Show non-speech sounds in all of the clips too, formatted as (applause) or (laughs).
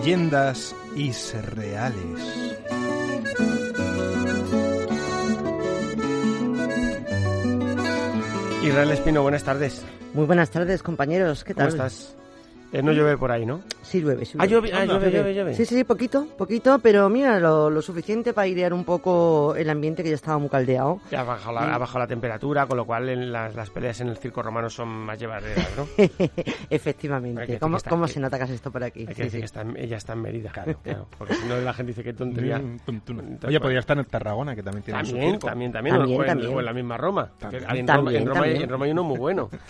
leyendas isreales. Israel Espino, buenas tardes. Muy buenas tardes, compañeros. ¿Qué tal? ¿Cómo estás? Eh, no llueve por ahí, ¿no? Sí llueve, sí Ah, llueve. llueve, ah, llueve, llueve, llueve. Sí, sí, sí, poquito, poquito, pero mira, lo, lo suficiente para airear un poco el ambiente que ya estaba muy caldeado. Ya ha bajado la, ha bajado la temperatura, con lo cual en las, las peleas en el circo romano son más llevaderas, ¿no? (laughs) Efectivamente. ¿Cómo, está- cómo que- se nota que esto por aquí? Hay que Sí, decir sí. que está, en- ella está en Mérida, claro, porque si no la gente dice que tontería. Mm, Oye, podría estar en Tarragona, que también tiene su También, circo. también, también, También, o, en, también. o en la misma Roma. También. En, Roma, en, Roma, hay- también. en Roma hay uno muy bueno. (laughs)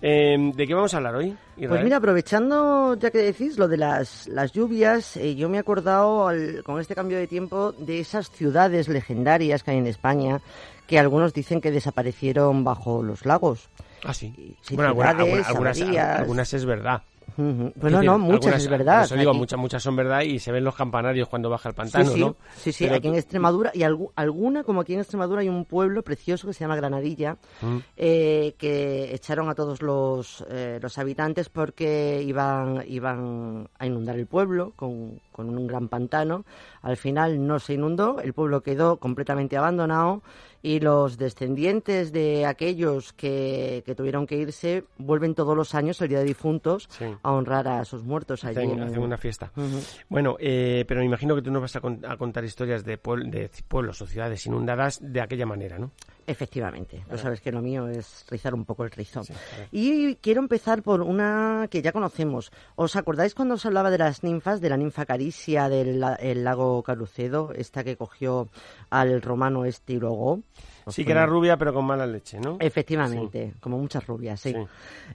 Eh, ¿De qué vamos a hablar hoy? Pues mira, aprovechando ya que decís lo de las, las lluvias, eh, yo me he acordado al- con este cambio de tiempo de esas ciudades legendarias que hay en España, que algunos dicen que desaparecieron bajo los lagos. Ah, sí. sí, bueno, alguna- ciudades, alguna- algunas, algunas es verdad. Bueno, decir, no, muchas algunas- es verdad. Eso digo, Aquí- muchas, muchas son verdad y se ven los campanarios cuando baja el Sí, pantano, sí, ¿no? sí, sí, Pero aquí en Extremadura y algu- alguna, como aquí en Extremadura, hay un pueblo precioso que se llama Granadilla, Mm. eh, que echaron a todos los, eh, los habitantes porque iban, iban a inundar el pueblo con, con un gran pantano. Al final no se inundó, el pueblo quedó completamente abandonado y los descendientes de aquellos que, que tuvieron que irse vuelven todos los años, el Día de Difuntos, Sí. a honrar a sus muertos allí. Hacen, en- hacen una fiesta. Bueno, eh, pero me imagino que tú nos vas a, con- a contar historias de, puebl- de pueblos o ciudades inundadas de aquella manera, ¿no? Efectivamente, lo sabes que lo mío es rizar un poco el rizo. Sí, y quiero empezar por una que ya conocemos. ¿Os acordáis cuando os hablaba de las ninfas, de la ninfa Caricia del la- el lago Carucedo, esta que cogió al romano este y luego? ¿Os Sí que era rubia, pero con mala leche, ¿no? Efectivamente, como muchas rubias, sí. Sí.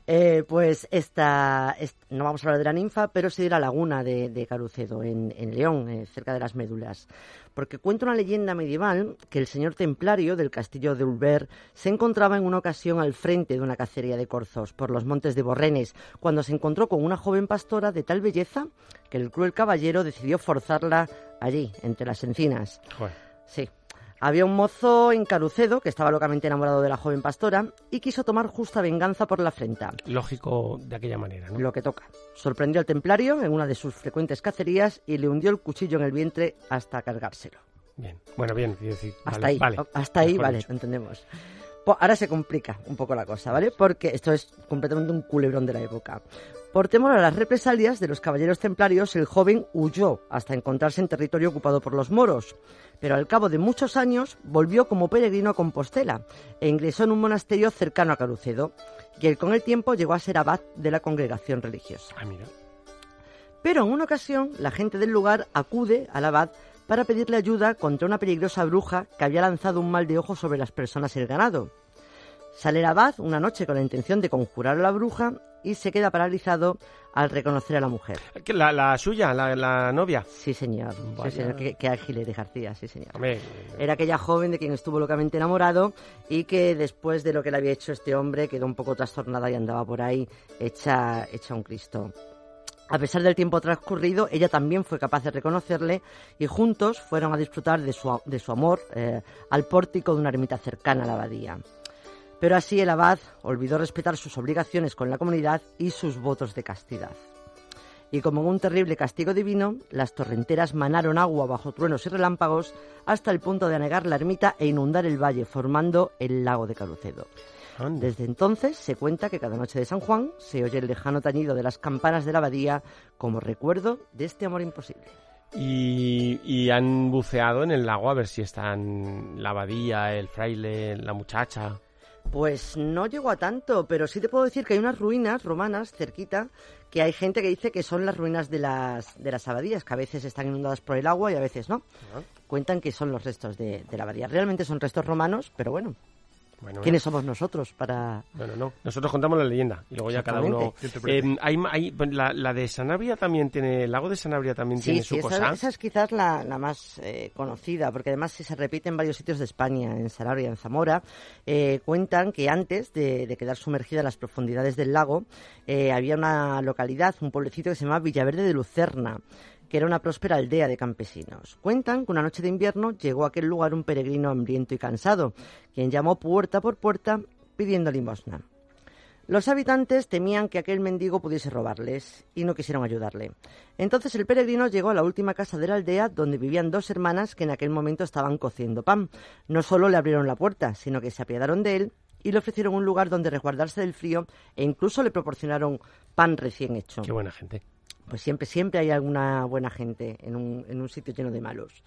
Eh, pues esta, est- no vamos a hablar de la ninfa, pero sí de la laguna de, de Carucedo, en, en León, eh, cerca de las médulas. Porque cuenta una leyenda medieval que el señor templario del castillo de Ulver se encontraba en una ocasión al frente de una cacería de corzos por los montes de Borrenes, cuando se encontró con una joven pastora de tal belleza que el cruel caballero decidió forzarla allí, entre las encinas. Joder. Sí. Había un mozo en Carucedo que estaba locamente enamorado de la joven pastora y quiso tomar justa venganza por la afrenta. Lógico de aquella manera, ¿no? Lo que toca. Sorprendió al templario en una de sus frecuentes cacerías y le hundió el cuchillo en el vientre hasta cargárselo. Bien. Bueno, bien, quiero decir. Hasta vale, ahí, vale. hasta ahí, vale, dicho. entendemos. Ahora se complica un poco la cosa, ¿vale? Porque esto es completamente un culebrón de la época. Por temor a las represalias de los caballeros templarios, el joven huyó hasta encontrarse en territorio ocupado por los moros. Pero al cabo de muchos años volvió como peregrino a Compostela e ingresó en un monasterio cercano a Carucedo, y él con el tiempo llegó a ser abad de la congregación religiosa. Ah, mira. Pero en una ocasión, la gente del lugar acude al abad para pedirle ayuda contra una peligrosa bruja que había lanzado un mal de ojo sobre las personas y el ganado. Sale el abad una noche con la intención de conjurar a la bruja y se queda paralizado al reconocer a la mujer. ¿Qué, La, la suya, la, la novia. Sí, señor. Sí, señor. Qué, qué ágil eres, García, sí, señor. Hombre, Era aquella joven de quien estuvo locamente enamorado y que después de lo que le había hecho este hombre quedó un poco trastornada y andaba por ahí hecha, hecha un Cristo. A pesar del tiempo transcurrido, ella también fue capaz de reconocerle y juntos fueron a disfrutar de su, de su amor eh, al pórtico de una ermita cercana a la abadía. Pero así el abad olvidó respetar sus obligaciones con la comunidad y sus votos de castidad. Y como un terrible castigo divino, las torrenteras manaron agua bajo truenos y relámpagos hasta el punto de anegar la ermita e inundar el valle, formando el lago de Carucedo. Desde entonces se cuenta que cada noche de San Juan se oye el lejano tañido de las campanas de la abadía como recuerdo de este amor imposible. Y, y han buceado en el lago a ver si están la abadía, el fraile, la muchacha. Pues no llegó a tanto, pero sí te puedo decir que hay unas ruinas romanas cerquita que hay gente que dice que son las ruinas de las, de las abadías, que a veces están inundadas por el agua y a veces no. Cuentan que son los restos de, de la abadía. Realmente son restos romanos, pero bueno, Bueno, ¿quiénes somos nosotros para...? Bueno, no. Nosotros contamos la leyenda y luego ya cada uno. Eh, hay, hay- la, la de Sanabria también tiene. El lago de Sanabria también Sí, tiene sí, su esa, cosa. esa es quizás la, la más eh, conocida, porque además si se repite en varios sitios de España, en Sanabria, en Zamora, eh, cuentan que antes de, de quedar sumergida en las profundidades del lago, eh, había una localidad, un pueblecito que se llamaba Villaverde de Lucerna, que era una próspera aldea de campesinos. Cuentan que una noche de invierno llegó a aquel lugar un peregrino hambriento y cansado, quien llamó puerta por puerta pidiendo limosna. Los habitantes temían que aquel mendigo pudiese robarles y no quisieron ayudarle. Entonces el peregrino llegó a la última casa de la aldea donde vivían dos hermanas que en aquel momento estaban cociendo pan. No solo le abrieron la puerta, sino que se apiadaron de él y le ofrecieron un lugar donde resguardarse del frío e incluso le proporcionaron pan recién hecho. Qué buena gente. Pues siempre, siempre hay alguna buena gente en un, en un sitio lleno de malos.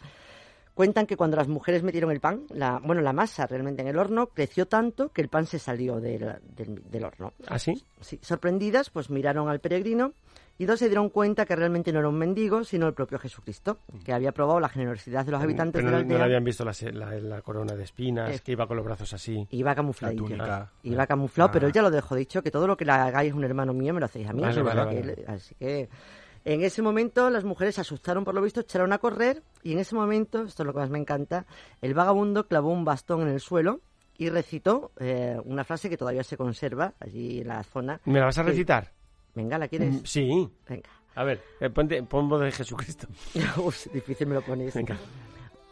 Cuentan que cuando las mujeres metieron el pan, la, bueno, la masa realmente en el horno, creció tanto que el pan se salió del, horno. ¿Ah, sí? Sí, sorprendidas, pues miraron al peregrino y dos se dieron cuenta que realmente no era un mendigo, sino el propio Jesucristo, que había probado la generosidad de los habitantes Pero de la no, no aldea. le habían visto la, se- la- la corona de espinas, que iba con los brazos así. Iba camufladillo. La túnica. Iba camuflado, Ah. pero él ya lo dejó dicho, que todo lo que le hagáis un hermano mío me lo hacéis a mí. Vale, Así que en ese momento las mujeres se asustaron por lo visto, echaron a correr y en ese momento, esto es lo que más me encanta, el vagabundo clavó un bastón en el suelo y recitó eh, una frase que todavía se conserva allí en la zona. ¿Me la vas a recitar? Venga, ¿la quieres? Mm, Sí. Venga. A ver, eh, ponte, pon voz de Jesucristo. (laughs) Uf, difícil me lo pones. Venga.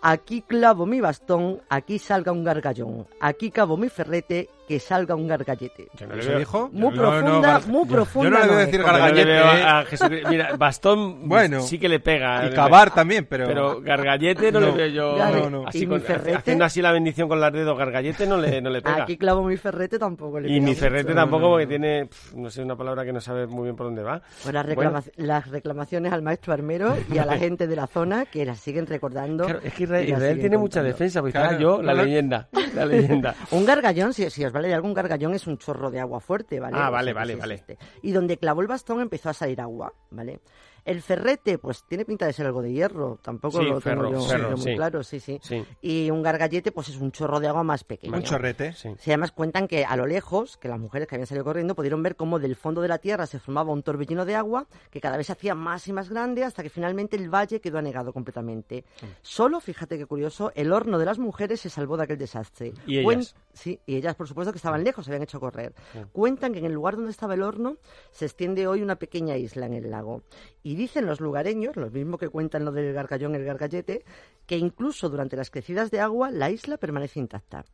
Aquí clavo mi bastón, aquí salga un gargallón. Aquí cavo mi ferrete, que salga un gargallete. Yo no le ¿Eso veo- dijo? Muy No, no, profunda, gar- muy yo- profunda. Yo no le voy a decir gargallete. ¿eh? a Jesucristo. Mira, bastón Bueno. sí que le pega. Y cavar también, pero... Pero gargallete no, No. le veo yo. No, no. Así ¿Y mi con- ferrete? haciendo así la bendición con los dedos, gargallete no le, no le pega. Aquí clavo mi ferrete tampoco le y pega mi mucho. ferrete tampoco, porque tiene, no sé, una palabra que no sabe muy bien por dónde va. Pues las, Bueno. reclama- las reclamaciones al maestro armero y a la (laughs) gente de la zona que las siguen recordando. Claro, es que y Israel, las tiene mucha defensa, porque Claro, yo, la leyenda, la (laughs) leyenda. Un gargallón, si, si os vale de algo, un gargallón es un chorro de agua fuerte, ¿vale? Ah, O vale, sea vale, vale. Y donde clavó el bastón empezó a salir agua, ¿vale? El ferrete, pues tiene pinta de ser algo de hierro, tampoco Sí, lo ferro, tengo yo, ferro, muy sí. claro, sí, sí, Sí. Y un gargallete, pues es un chorro de agua más pequeño. Un chorrete. Sí. Si además cuentan que a lo lejos, que las mujeres que habían salido corriendo pudieron ver cómo del fondo de la tierra se formaba un torbellino de agua que cada vez se hacía más y más grande hasta que finalmente el valle quedó anegado completamente. Solo, fíjate qué curioso, el horno de las mujeres se salvó de aquel desastre. ¿Y ellas? Sí, y ellas por supuesto que estaban lejos, se habían hecho correr. Cuentan que en el lugar donde estaba el horno se extiende hoy una pequeña isla en el lago. Y dicen los lugareños, los mismos que cuentan lo del gargallón y el gargallete, que incluso durante las crecidas de agua la isla permanece intacta.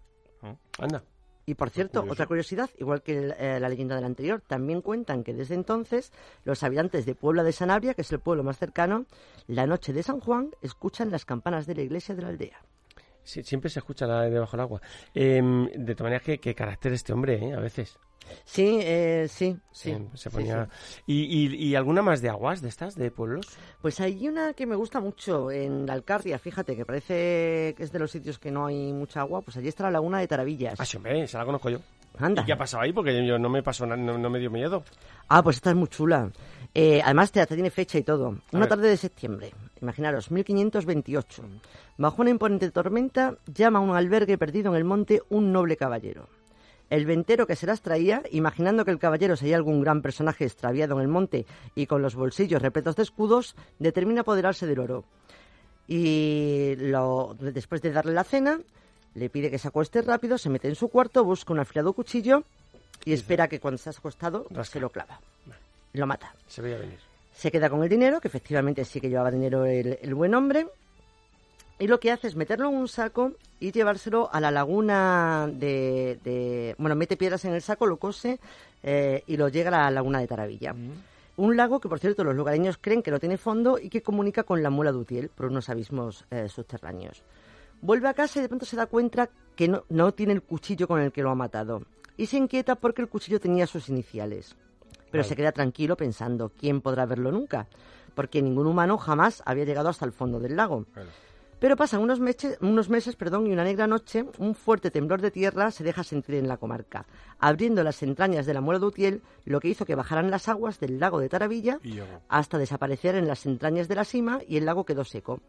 Anda. Y por cierto, otra curiosidad, igual que el- eh, la leyenda del anterior, también cuentan que desde entonces los habitantes de Puebla de Sanabria, que es el pueblo más cercano, la noche de San Juan escuchan las campanas de la iglesia de la aldea. Sí, siempre se escucha la de debajo del agua. Em, de todas maneras, qué, qué carácter este hombre, ¿eh? A veces. Sí, eh, sí, sí. Se ponía... sí. ¿Y, y, y alguna más de aguas de estas, de pueblos? Pues hay una que me gusta mucho en la Alcarria, fíjate, que parece que es de los sitios que no hay mucha agua, pues allí está la laguna de Taravillas. Ah, sí, hombre, esa la conozco yo. Anda. ¿Y qué ha pasado ahí? Porque yo no me pasó nada, no, no me dio miedo. Ah, pues esta es muy chula. Eh, además, te, te tiene fecha y todo. Una ver. tarde de septiembre, imaginaros, 1528. Bajo una imponente tormenta, llama a un albergue perdido en el monte un noble caballero. El ventero que se las traía, imaginando que el caballero sería algún gran personaje extraviado en el monte y con los bolsillos repletos de escudos, determina apoderarse del oro. Y lo- después de darle la cena, le pide que se acueste rápido, se mete en su cuarto, busca un afilado cuchillo y espera que cuando se ha acostado Rasca. se lo clava. Lo mata. Se veía venir. Se queda con el dinero, que efectivamente sí que llevaba dinero el, el buen hombre. Y lo que hace es meterlo en un saco y llevárselo a la laguna de... de- bueno, mete piedras en el saco, lo cose eh, y lo llega a la laguna de Taravilla. Un lago que, por cierto, los lugareños creen que no tiene fondo y que comunica con la muela de Utiel por unos abismos eh, subterráneos. Vuelve a casa y de pronto se da cuenta que no, no tiene el cuchillo con el que lo ha matado. Y se inquieta porque el cuchillo tenía sus iniciales. Pero Vale. se queda tranquilo pensando, ¿quién podrá verlo nunca? Porque ningún humano jamás había llegado hasta el fondo del lago. Pero pasan unos, meche- unos meses perdón, y una negra noche, un fuerte temblor de tierra se deja sentir en la comarca, abriendo las entrañas de la muela de Utiel, lo que hizo que bajaran las aguas del lago de Taravilla hasta desaparecer en las entrañas de la cima y el lago quedó seco.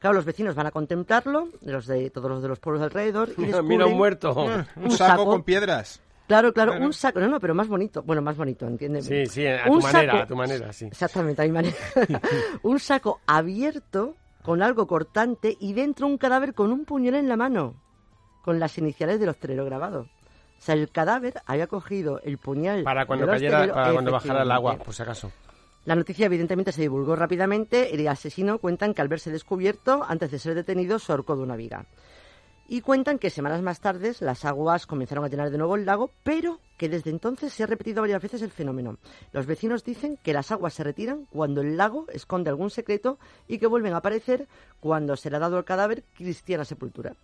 Claro, los vecinos van a contemplarlo, los de todos los de los pueblos alrededor, y (laughs) Mira un descubren- muerto. (laughs) Un, Un saco, saco. con piedras. Claro, claro, un saco, no, no, pero más bonito, bueno, más bonito, ¿entiendes? Sí, sí, a Un tu manera, saco- a tu manera, sí. Exactamente, a mi manera. (laughs) un saco abierto con algo cortante y dentro un cadáver con un puñal en la mano, con las iniciales del hostelero grabado. O sea, el cadáver había cogido el puñal Para cuando cayera, hostelero, para cuando bajara el agua, por si acaso. La noticia evidentemente se divulgó rápidamente el asesino cuentan que al verse descubierto, antes de ser detenido, se ahorcó de una viga. Y cuentan que semanas más tarde las aguas comenzaron a llenar de nuevo el lago, pero que desde entonces se ha repetido varias veces el fenómeno. Los vecinos dicen que las aguas se retiran cuando el lago esconde algún secreto y que vuelven a aparecer cuando se le ha dado al cadáver cristiana sepultura.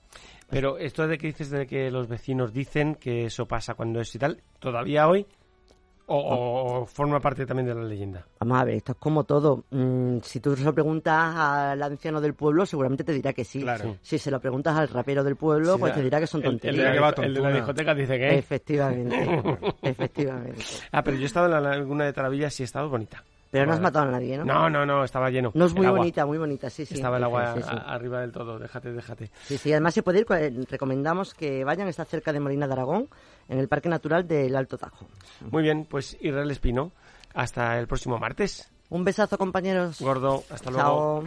Pero esto de que dices de que los vecinos dicen que eso pasa cuando es y tal, ¿todavía hoy? ¿O, o forma parte también de la leyenda? Vamos a ver, esto es como todo. Mm, si tú se lo preguntas al anciano del pueblo, seguramente te dirá que sí. Claro. Si se lo preguntas al rapero del pueblo, Sí, pues te dirá que son El, el tonterías. el de la discoteca dice que... Efectivamente, (laughs) efectivamente. Ah, pero yo he estado en la laguna de Taravilla, sí he estado bonita. Pero no has matado a nadie, ¿no? No, no, no, estaba lleno. No es muy bonita, muy bonita, sí, sí. Estaba el agua Sí, sí. a- arriba del todo, déjate, déjate. Sí, sí, además se puede ir, recomendamos que vayan, está cerca de Molina de Aragón, en el Parque Natural del Alto Tajo. Muy bien, pues Israel Espino, hasta el próximo martes. Un besazo, compañeros. Gordo, hasta luego. Chao.